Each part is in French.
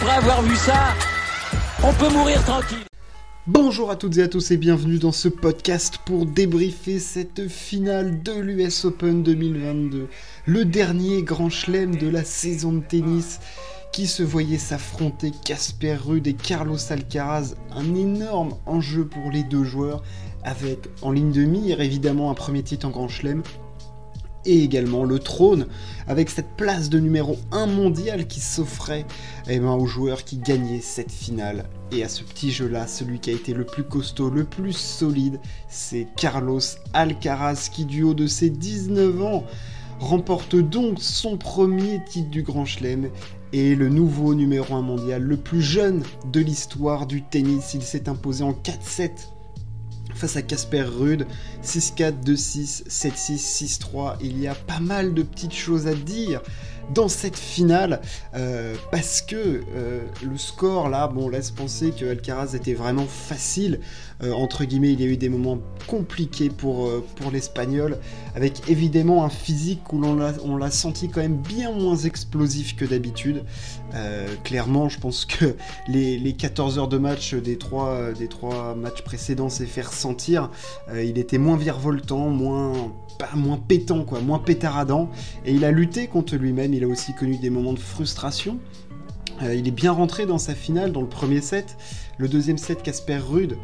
après avoir vu ça, on peut mourir tranquille. Bonjour à toutes et à tous et bienvenue dans ce podcast pour débriefer cette finale de l'US Open 2022, le dernier grand chelem de la saison de tennis qui se voyait s'affronter Casper Ruud et Carlos Alcaraz, un énorme enjeu pour les deux joueurs, avec en ligne de mire évidemment un premier titre en grand chelem, et également le trône, avec cette place de numéro 1 mondial qui s'offrait eh ben, aux joueurs qui gagnaient cette finale. Et à ce petit jeu-là, celui qui a été le plus costaud, le plus solide, c'est Carlos Alcaraz qui, du haut de ses 19 ans, remporte donc son premier titre du Grand Chelem et le nouveau numéro 1 mondial, le plus jeune de l'histoire du tennis. Il s'est imposé en 4-7 face à Casper Rude. 6-4, 2-6, 7-6, 6-3. Il y a pas mal de petites choses à dire dans cette finale euh, parce que euh, le score là bon laisse penser que Alcaraz était vraiment facile. Euh, entre guillemets il y a eu des moments compliqués pour, pour l'espagnol avec évidemment un physique où on l'a senti quand même bien moins explosif que d'habitude. Clairement je pense que les, les, 14 heures de match des trois, des trois matchs précédents s'est fait ressentir il était moins virevoltant moins moins pétant, quoi, moins pétaradant. Et il a lutté contre lui-même, il a aussi connu des moments de frustration. Euh, il est bien rentré dans sa finale, dans le premier set. Le deuxième set, Casper Rude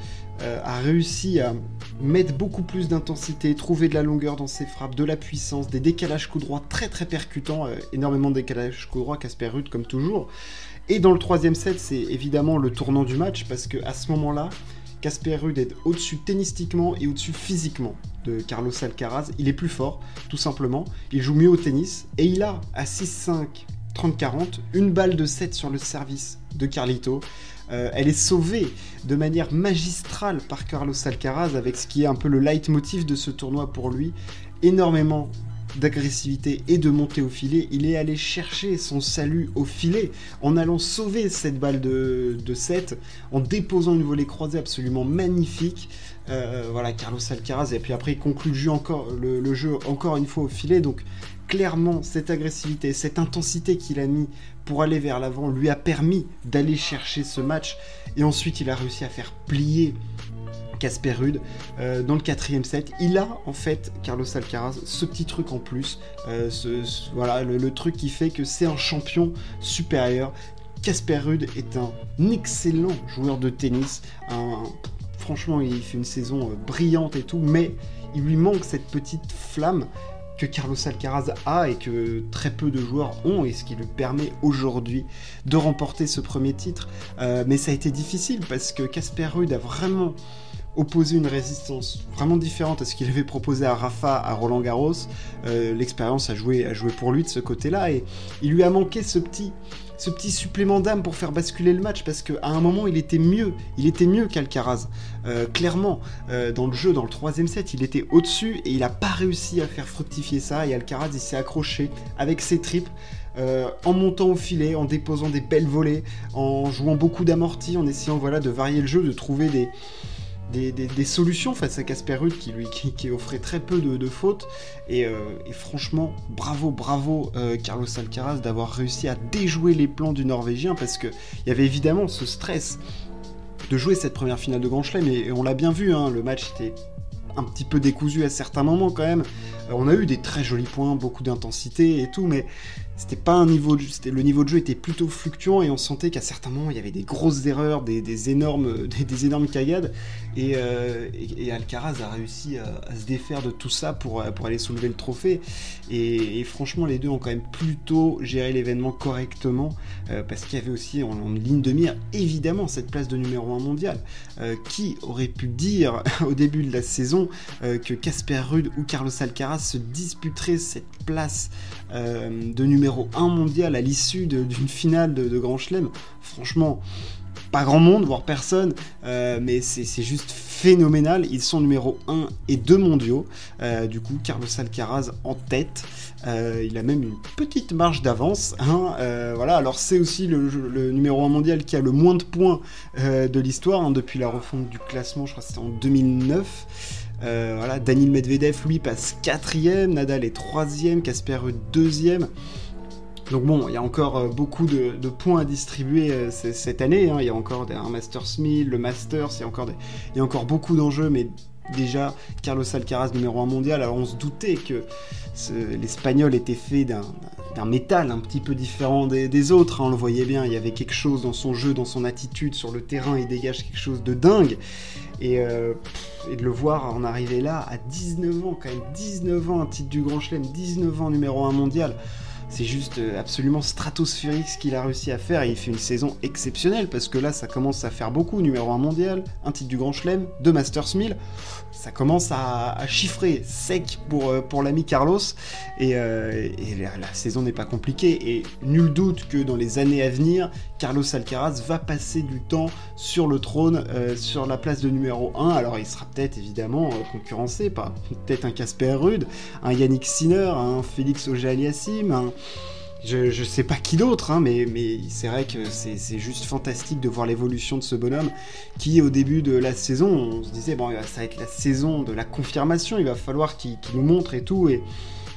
euh, a réussi à mettre beaucoup plus d'intensité, trouver de la longueur dans ses frappes, de la puissance, des décalages coup droit très très percutants, euh, énormément de décalages coup droit, Casper Rude comme toujours. Et dans le troisième set, c'est évidemment le tournant du match parce que à ce moment-là, Casper Ruud est au-dessus tennistiquement et au-dessus physiquement de Carlos Alcaraz. Il est plus fort, tout simplement. Il joue mieux au tennis et il a à 6-5, 30-40, une balle de 7 sur le service de Carlito. Euh, elle est sauvée de manière magistrale par Carlos Alcaraz avec ce qui est un peu le leitmotiv de ce tournoi pour lui. Énormément d'agressivité et de montée au filet, il est allé chercher son salut au filet en allant sauver cette balle de, 7, en déposant une volée croisée absolument magnifique. Euh, voilà, Carlos Alcaraz, et puis après il conclut le jeu, encore, le, jeu encore une fois au filet, donc clairement cette agressivité, cette intensité qu'il a mis pour aller vers l'avant lui a permis d'aller chercher ce match, et ensuite il a réussi à faire plier Casper Rude euh, dans le quatrième set. Il a en fait Carlos Alcaraz ce petit truc en plus, euh, voilà le, truc qui fait que c'est un champion supérieur. Casper Rude est un excellent joueur de tennis. franchement, il fait une saison euh, brillante et tout, mais il lui manque cette petite flamme que Carlos Alcaraz a et que très peu de joueurs ont et ce qui lui permet aujourd'hui de remporter ce premier titre. mais ça a été difficile parce que Casper Ruud a vraiment opposer une résistance vraiment différente à ce qu'il avait proposé à Rafa, à Roland Garros. Euh, l'expérience a joué, pour lui de ce côté-là et il lui a manqué ce petit, supplément d'âme pour faire basculer le match parce qu'à un moment il était mieux, il était mieux qu'Alcaraz. Euh, clairement, euh, dans le jeu, dans le troisième set, il était au-dessus et il n'a pas réussi à faire fructifier ça et Alcaraz il s'est accroché avec ses tripes. en montant au filet, en déposant des belles volées, en jouant beaucoup d'amortis, en essayant de varier le jeu, de trouver des, des, solutions face à Casper Ruud qui lui qui, offrait très peu de, fautes. Euh, et, franchement, bravo, bravo euh, Carlos Alcaraz d'avoir réussi à déjouer les plans du Norvégien parce qu'il y avait évidemment ce stress de jouer cette première finale de Grand Chelem et, on l'a bien vu, hein, le match était un petit peu décousu à certains moments quand même. Euh, on a eu des très jolis points, beaucoup d'intensité et tout, mais c'était pas un niveau le niveau de jeu était plutôt fluctuant et on sentait qu'à certains moments il y avait des grosses erreurs, des, énormes, des, énormes cagades euh, et, Alcaraz a réussi à, se défaire de tout ça pour, pour aller soulever le trophée et, franchement les deux ont quand même plutôt géré l'événement correctement euh, parce qu'il y avait aussi en, ligne de mire évidemment cette place de numéro 1 mondial. Euh, qui aurait pu dire au début de la saison que Casper Ruud ou Carlos Alcaraz se disputeraient cette place de numéro numéro 1 mondial à l'issue d'une finale de, Grand Chelem. Franchement, pas grand monde, voire personne, euh, mais c'est juste phénoménal. Ils sont numéro 1 et 2 mondiaux. Euh, du coup, Carlos Alcaraz en tête. Euh, il a même une petite marge d'avance. Hein. voilà, alors c'est aussi le, numéro 1 mondial qui a le moins de points de l'histoire hein, depuis la refonte du classement, je crois que c'était en 2009. voilà, Daniel Medvedev, lui, passe quatrième, Nadal est troisième, Casper deuxième. Donc bon, il y a encore beaucoup de, points à distribuer cette année. Hein. Il y a encore un Masters 1000, le Masters, il y a encore, il y a encore beaucoup d'enjeux, mais déjà Carlos Alcaraz numéro 1 mondial, alors on se doutait que l'Espagnol était fait d'un métal un petit peu différent des, autres, hein, on le voyait bien, il y avait quelque chose dans son jeu, dans son attitude sur le terrain, il dégage quelque chose de dingue. Et, euh, de le voir en arriver là à 19 ans, quand même 19 ans, un titre du Grand Chelem, 19 ans numéro 1 mondial. C'est juste euh, absolument stratosphérique ce qu'il a réussi à faire et il fait une saison exceptionnelle parce que là ça commence à faire beaucoup, numéro 1 mondial, un titre du Grand Chelem, deux Masters 1000, ça commence à, chiffrer sec pour, euh, pour l'ami Carlos. Et, euh, la, saison n'est pas compliquée. Et nul doute que dans les années à venir, Carlos Alcaraz va passer du temps sur le trône, sur la place de numéro 1, alors il sera peut-être évidemment concurrencé par peut-être un Casper Rude, un Yannick Sinner, un Félix Auger-Aliassime, un je, sais pas qui d'autre, hein, mais, mais c'est vrai que c'est juste fantastique de voir l'évolution de ce bonhomme qui, au début de la saison, on se disait, bon, ça va être la saison de la confirmation, il va falloir qu'il nous montre et tout. Et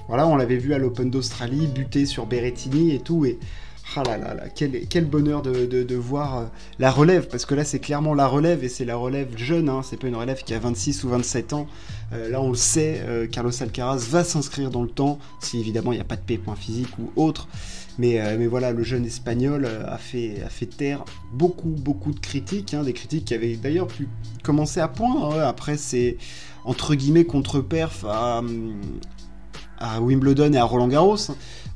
voilà, on l'avait vu à l'Open d'Australie, buter sur Berrettini et tout. Et ah là là, là quel, bonheur de, voir euh, la relève, parce que là c'est clairement la relève et c'est la relève jeune, hein, c'est pas une relève qui a 26 ou 27 ans. Euh, là on le sait, euh, Carlos Alcaraz va s'inscrire dans le temps, si évidemment il n'y a pas de P point physique ou autre. Mais, mais voilà, le jeune espagnol a, fait, a fait taire beaucoup, beaucoup de critiques, hein, des critiques qui avaient d'ailleurs pu commencer à point. Hein, après, c'est entre guillemets contre-perf à, à Wimbledon et à Roland Garros.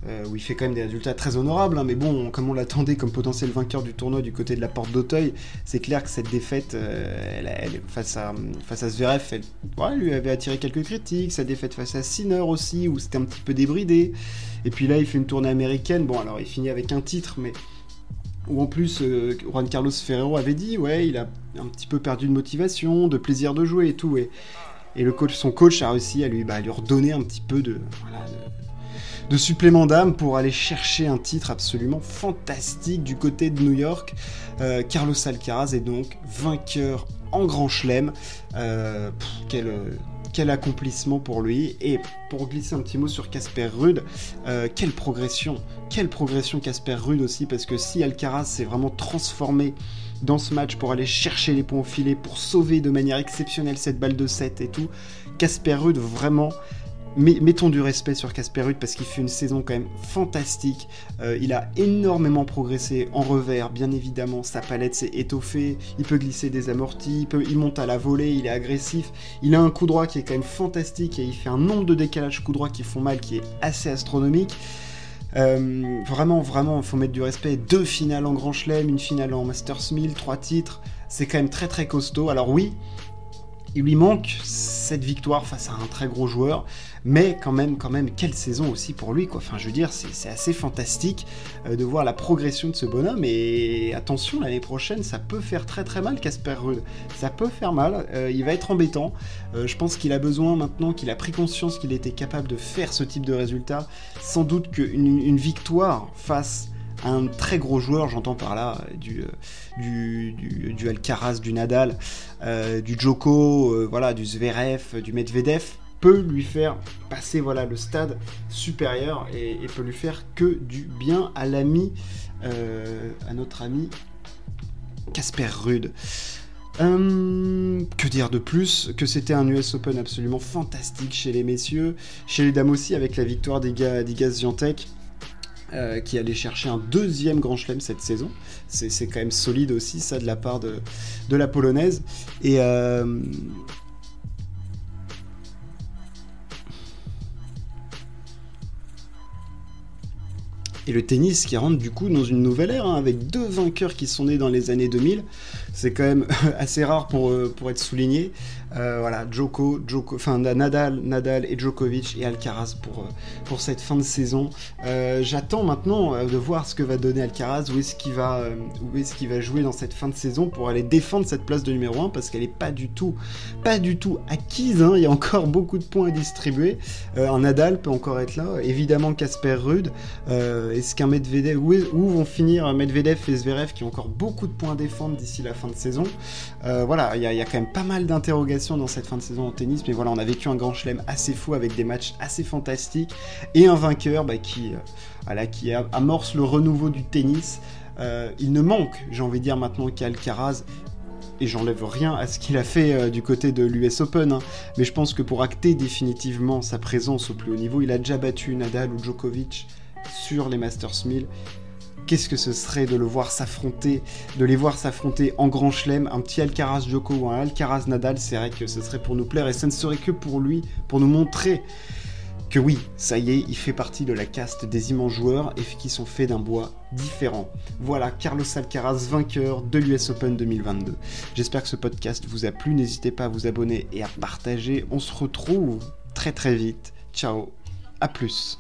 Euh, où il fait quand même des résultats très honorables, hein, mais bon, comme on l'attendait comme potentiel vainqueur du tournoi du côté de la porte d'Auteuil, c'est clair que cette défaite euh, face, à, face à Zverev, elle, lui avait attiré quelques critiques, sa défaite face à Sinner aussi, où c'était un petit peu débridé, et puis là il fait une tournée américaine, bon alors il finit avec un titre, mais où en plus euh, Juan Carlos Ferrero avait dit, ouais, il a un petit peu perdu de motivation, de plaisir de jouer et tout, et, et le coach, son coach a réussi à lui, bah, lui redonner un petit peu de, voilà, de de supplément d'âme pour aller chercher un titre absolument fantastique du côté de New York. Euh, Carlos Alcaraz est donc vainqueur en Grand Chelem. Euh, quel, quel accomplissement pour lui. Et pour glisser un petit mot sur Casper Rude, euh, quelle progression, quelle progression Casper Rude aussi, parce que si Alcaraz s'est vraiment transformé dans ce match pour aller chercher les points au filet, pour sauver de manière exceptionnelle cette balle de 7 et tout, Casper Rude vraiment mettons du respect sur Casper Ruud parce qu'il fait une saison quand même fantastique. Euh, il a énormément progressé en revers, bien évidemment. Sa palette s'est étoffée. Il peut glisser des amortis. Il, monte à la volée. Il est agressif. Il a un coup droit qui est quand même fantastique et il fait un nombre de décalages coup droit qui font mal qui est assez astronomique. Euh, vraiment, vraiment, faut mettre du respect. Deux finales en Grand Chelem, une finale en Masters 1000, trois titres. C'est quand même très très costaud. Alors oui, il lui manque cette victoire face à un très gros joueur, mais quand même, quand même, quelle saison aussi pour lui, quoi. Enfin, je veux dire, c'est assez fantastique euh, de voir la progression de ce bonhomme. Et attention, l'année prochaine, ça peut faire très très mal, Casper Ruud. Ça peut faire mal. Euh, il va être embêtant. Euh, je pense qu'il a besoin maintenant qu'il a pris conscience qu'il était capable de faire ce type de résultat. Sans doute qu'une une victoire face un très gros joueur, j'entends par là du, euh, du, du, Alcaraz, du Nadal, euh, du Djoko, euh, voilà, du Zverev, du Medvedev, peut lui faire passer voilà le stade supérieur et, peut lui faire que du bien à l'ami, à notre ami Casper Rude. que dire de plus que c'était un US Open absolument fantastique chez les messieurs, chez les dames aussi avec la victoire d'Iga Ziantek. Euh, qui allait chercher un deuxième Grand Chelem cette saison. C'est quand même solide aussi, ça, de la part de, la Polonaise. Et. Euh, et le tennis qui rentre du coup dans une nouvelle ère, hein, avec deux vainqueurs qui sont nés dans les années 2000. C'est quand même assez rare pour, euh, pour être souligné. Euh, voilà, Djoko, Djoko, enfin Nadal, Nadal et Djokovic et Alcaraz pour, euh, pour cette fin de saison. Euh, j'attends maintenant de voir ce que va donner Alcaraz, où est-ce qu'il va, est-ce va jouer dans cette fin de saison pour aller défendre cette place de numéro 1 parce qu'elle est pas du tout, pas du tout acquise. Hein. Il y a encore beaucoup de points à distribuer. un Nadal peut encore être là. Évidemment, Casper Rude. est-ce qu'un Medvedev, où, vont finir Medvedev et Zverev qui ont encore beaucoup de points à défendre d'ici la fin de saison? Voilà, il y, a quand même pas mal d'interrogations dans cette fin de saison en tennis, mais voilà, on a vécu un grand chelem assez fou avec des matchs assez fantastiques et un vainqueur bah, qui, voilà, qui amorce le renouveau du tennis. il ne manque, j'ai envie de dire maintenant, qu'Alcaraz et j'enlève rien à ce qu'il a fait euh, du côté de l'US Open, hein. mais je pense que pour acter définitivement sa présence au plus haut niveau, il a déjà battu Nadal ou Djokovic sur les Masters 1000. Qu'est-ce que ce serait de le voir s'affronter, de les voir s'affronter en grand chelem, un petit Alcaraz Djoko ou un Alcaraz Nadal, c'est vrai que ce serait pour nous plaire et ça ne serait que pour lui, pour nous montrer que oui, ça y est, il fait partie de la caste des immenses joueurs et qui sont faits d'un bois différent. Voilà, Carlos Alcaraz, vainqueur de l'US Open 2022. J'espère que ce podcast vous a plu, n'hésitez pas à vous abonner et à partager. On se retrouve très très vite. Ciao, à plus.